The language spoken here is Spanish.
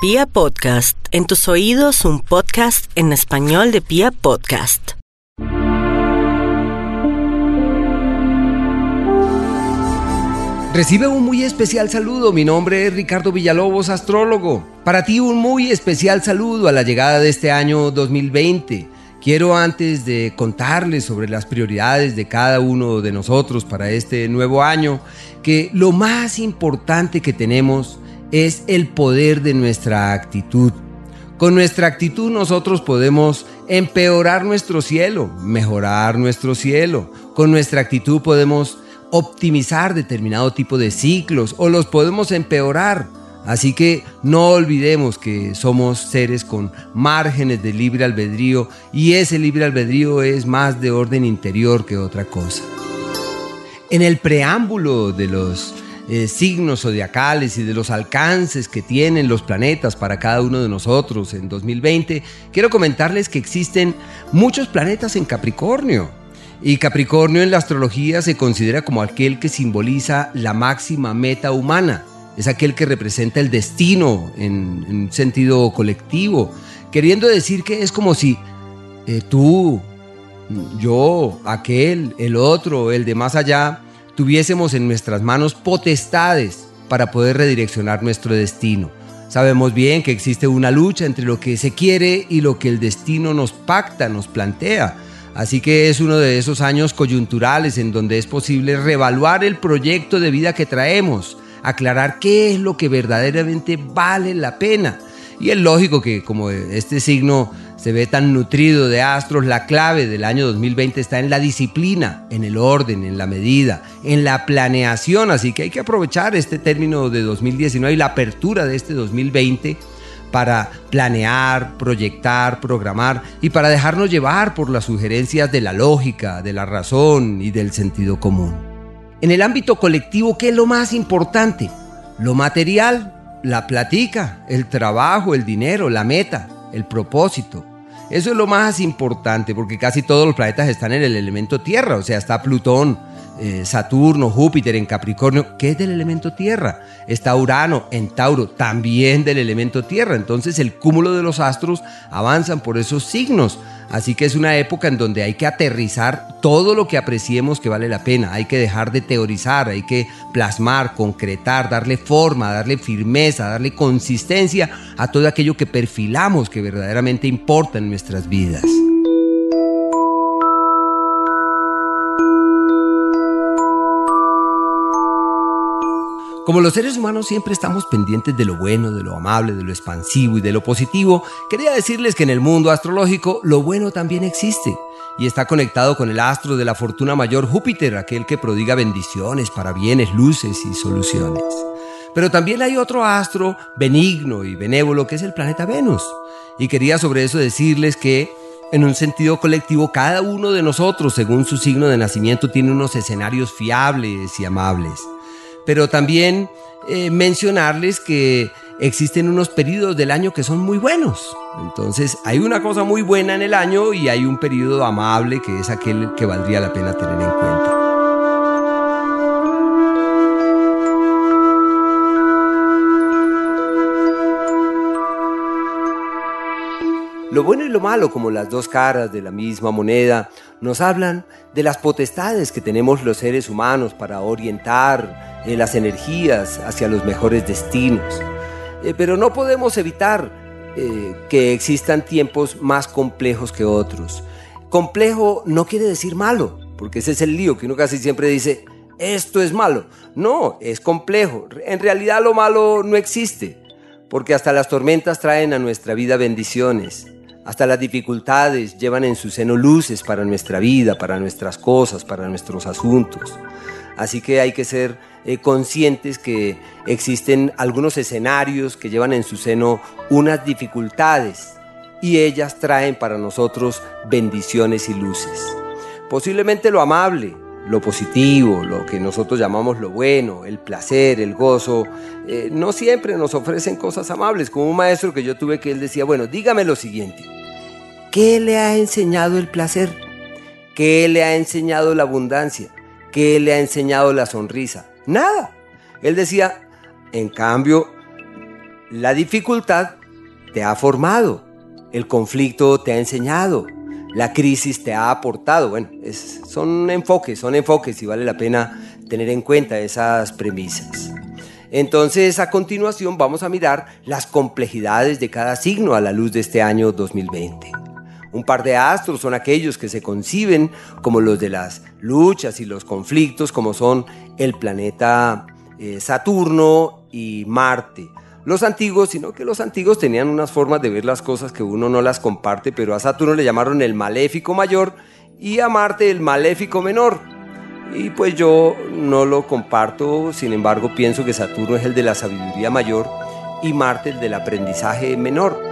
Pia Podcast, en tus oídos un podcast en español de Pia Podcast. Recibe un muy especial saludo, mi nombre es Ricardo Villalobos, astrólogo. Para ti un muy especial saludo a la llegada de este año 2020. Quiero antes de contarles sobre las prioridades de cada uno de nosotros para este nuevo año, que lo más importante que tenemos es el poder de nuestra actitud. Con nuestra actitud nosotros podemos empeorar nuestro cielo, mejorar nuestro cielo. Con nuestra actitud podemos optimizar determinado tipo de ciclos o los podemos empeorar. Así que no olvidemos que somos seres con márgenes de libre albedrío y ese libre albedrío es más de orden interior que otra cosa. En el preámbulo de los eh, signos zodiacales y de los alcances que tienen los planetas para cada uno de nosotros en 2020, quiero comentarles que existen muchos planetas en Capricornio. Y Capricornio en la astrología se considera como aquel que simboliza la máxima meta humana. Es aquel que representa el destino en, un sentido colectivo, queriendo decir que es como si eh, tú, yo, aquel, el otro, el de más allá, tuviésemos en nuestras manos potestades para poder redireccionar nuestro destino. Sabemos bien que existe una lucha entre lo que se quiere y lo que el destino nos pacta, nos plantea. Así que es uno de esos años coyunturales en donde es posible reevaluar el proyecto de vida que traemos, aclarar qué es lo que verdaderamente vale la pena. Y es lógico que como este signo se ve tan nutrido de astros, la clave del año 2020 está en la disciplina, en el orden, en la medida, en la planeación. Así que hay que aprovechar este término de 2019 y la apertura de este 2020 para planear, proyectar, programar y para dejarnos llevar por las sugerencias de la lógica, de la razón y del sentido común. En el ámbito colectivo, ¿qué es lo más importante? Lo material, la platica, el trabajo, el dinero, la meta, el propósito. Eso es lo más importante porque casi todos los planetas están en el elemento tierra, o sea, está Plutón, eh, Saturno, Júpiter en Capricornio, que es del elemento tierra. Está Urano en Tauro, también del elemento tierra. Entonces el cúmulo de los astros avanzan por esos signos. Así que es una época en donde hay que aterrizar todo lo que apreciemos que vale la pena. Hay que dejar de teorizar, hay que plasmar, concretar, darle forma, darle firmeza, darle consistencia a todo aquello que perfilamos que verdaderamente importa en nuestras vidas. Como los seres humanos siempre estamos pendientes de lo bueno, de lo amable, de lo expansivo y de lo positivo, quería decirles que en el mundo astrológico lo bueno también existe y está conectado con el astro de la fortuna mayor Júpiter, aquel que prodiga bendiciones para bienes, luces y soluciones. Pero también hay otro astro benigno y benévolo que es el planeta Venus. Y quería sobre eso decirles que en un sentido colectivo, cada uno de nosotros, según su signo de nacimiento, tiene unos escenarios fiables y amables pero también eh, mencionarles que existen unos periodos del año que son muy buenos. Entonces hay una cosa muy buena en el año y hay un periodo amable que es aquel que valdría la pena tener en cuenta. Lo bueno y lo malo, como las dos caras de la misma moneda, nos hablan de las potestades que tenemos los seres humanos para orientar eh, las energías hacia los mejores destinos. Eh, pero no podemos evitar eh, que existan tiempos más complejos que otros. Complejo no quiere decir malo, porque ese es el lío que uno casi siempre dice, esto es malo. No, es complejo. En realidad lo malo no existe, porque hasta las tormentas traen a nuestra vida bendiciones. Hasta las dificultades llevan en su seno luces para nuestra vida, para nuestras cosas, para nuestros asuntos. Así que hay que ser eh, conscientes que existen algunos escenarios que llevan en su seno unas dificultades y ellas traen para nosotros bendiciones y luces. Posiblemente lo amable, lo positivo, lo que nosotros llamamos lo bueno, el placer, el gozo, eh, no siempre nos ofrecen cosas amables. Como un maestro que yo tuve que él decía, bueno, dígame lo siguiente, ¿qué le ha enseñado el placer? ¿Qué le ha enseñado la abundancia? ¿Qué le ha enseñado la sonrisa? Nada. Él decía, en cambio, La dificultad te ha formado, el conflicto te ha enseñado, la crisis te ha aportado. Bueno, son enfoques, son enfoques y vale la pena tener en cuenta esas premisas. Entonces, a continuación vamos a mirar las complejidades de cada signo a la luz de este año 2020. Un par de astros son aquellos que se conciben como los de las luchas y los conflictos, como son el planeta eh, Saturno y Marte. Los antiguos, sino que los antiguos tenían unas formas de ver las cosas que uno no las comparte, pero a Saturno le llamaron el maléfico mayor y a Marte el maléfico menor. Y pues yo no lo comparto, sin embargo pienso que Saturno es el de la sabiduría mayor y Marte el del aprendizaje menor.